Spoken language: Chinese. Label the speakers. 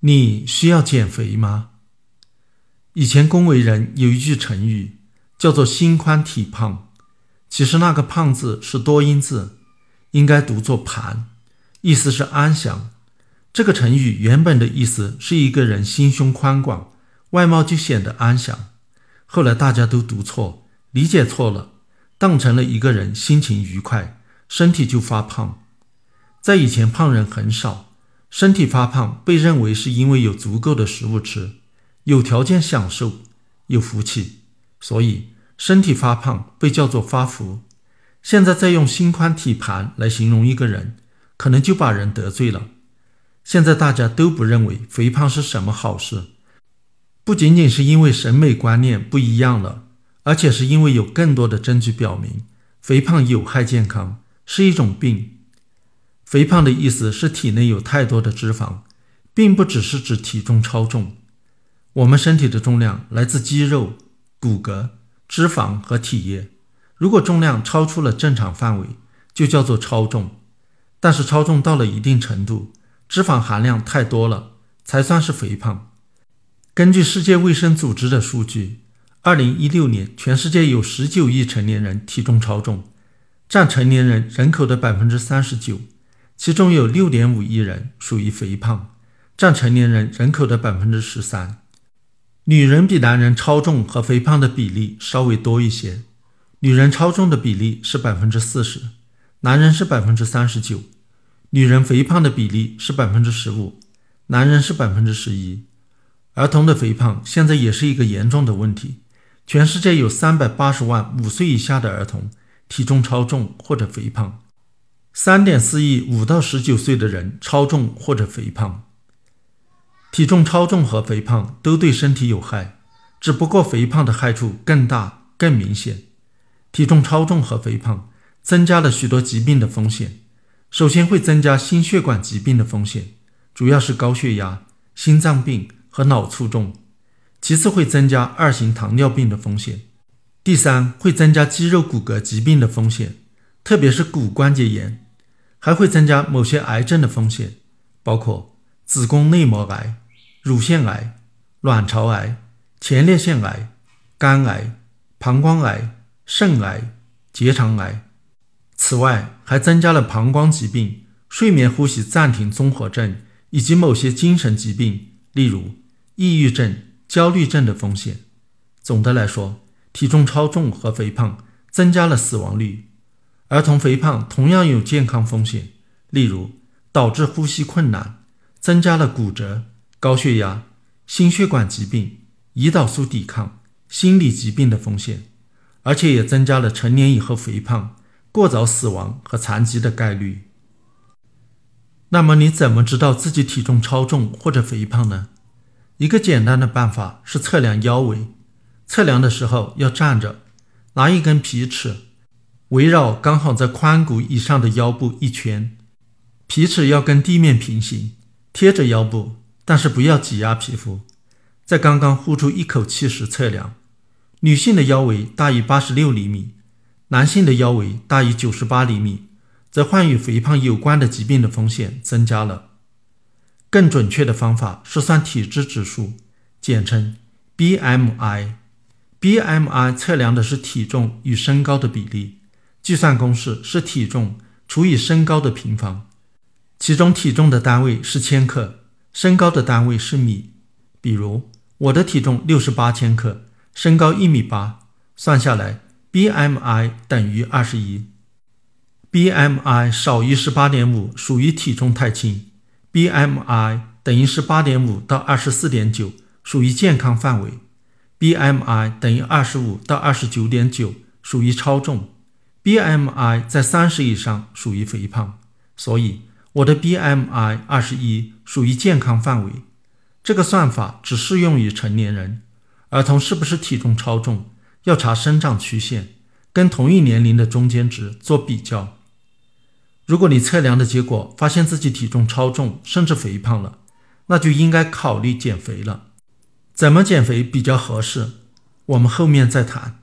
Speaker 1: 你需要减肥吗？以前恭维人有一句成语叫做“心宽体胖”，其实那个“胖”字是多音字，应该读作“盘”，意思是安详。这个成语原本的意思是一个人心胸宽广，外貌就显得安详。后来大家都读错，理解错了，当成了一个人心情愉快，身体就发胖。在以前，胖人很少，身体发胖被认为是因为有足够的食物吃，有条件享受，有福气，所以身体发胖被叫做发福。现在再用心宽体盘来形容一个人，可能就把人得罪了。现在大家都不认为肥胖是什么好事，不仅仅是因为审美观念不一样了，而且是因为有更多的证据表明肥胖有害健康，是一种病。肥胖的意思是体内有太多的脂肪，并不只是指体重超重。我们身体的重量来自肌肉、骨骼、脂肪和体液，如果重量超出了正常范围，就叫做超重。但是超重到了一定程度，脂肪含量太多了，才算是肥胖。根据世界卫生组织的数据，二零一六年全世界有十九亿成年人体重超重，占成年人人口的百分之三十九，其中有六点五亿人属于肥胖，占成年人人口的百分之十三。女人比男人超重和肥胖的比例稍微多一些，女人超重的比例是百分之四十，男人是百分之三十九。女人肥胖的比例是百分之十五，男人是百分之十一。儿童的肥胖现在也是一个严重的问题，全世界有三百八十万五岁以下的儿童体重超重或者肥胖，三点四亿五到十九岁的人超重或者肥胖。体重超重和肥胖都对身体有害，只不过肥胖的害处更大更明显。体重超重和肥胖增加了许多疾病的风险。首先会增加心血管疾病的风险，主要是高血压、心脏病和脑卒中；其次会增加二型糖尿病的风险；第三会增加肌肉骨骼疾病的风险，特别是骨关节炎；还会增加某些癌症的风险，包括子宫内膜癌、乳腺癌、卵巢癌、前列腺癌、肝癌、膀胱癌、肾癌、结肠癌。此外，还增加了膀胱疾病、睡眠呼吸暂停综合症以及某些精神疾病，例如抑郁症、焦虑症的风险。总的来说，体重超重和肥胖增加了死亡率。儿童肥胖同样有健康风险，例如导致呼吸困难，增加了骨折、高血压、心血管疾病、胰岛素抵抗、心理疾病的风险，而且也增加了成年以后肥胖。过早死亡和残疾的概率。那么你怎么知道自己体重超重或者肥胖呢？一个简单的办法是测量腰围。测量的时候要站着，拿一根皮尺围绕刚好在髋骨以上的腰部一圈，皮尺要跟地面平行，贴着腰部，但是不要挤压皮肤。在刚刚呼出一口气时测量。女性的腰围大于八十六厘米。男性的腰围大于九十八厘米，则患与肥胖有关的疾病的风险增加了。更准确的方法是算体脂指数，简称 BMI。BMI 测量的是体重与身高的比例，计算公式是体重除以身高的平方，其中体重的单位是千克，身高的单位是米。比如我的体重六十八千克，身高一米八，算下来。BMI 等于二十一，BMI 少于十八点五属于体重太轻，BMI 等于十八点五到二十四点九属于健康范围，BMI 等于二十五到二十九点九属于超重，BMI 在三十以上属于肥胖。所以我的 BMI 二十一属于健康范围。这个算法只适用于成年人，儿童是不是体重超重？要查生长曲线，跟同一年龄的中间值做比较。如果你测量的结果发现自己体重超重，甚至肥胖了，那就应该考虑减肥了。怎么减肥比较合适？我们后面再谈。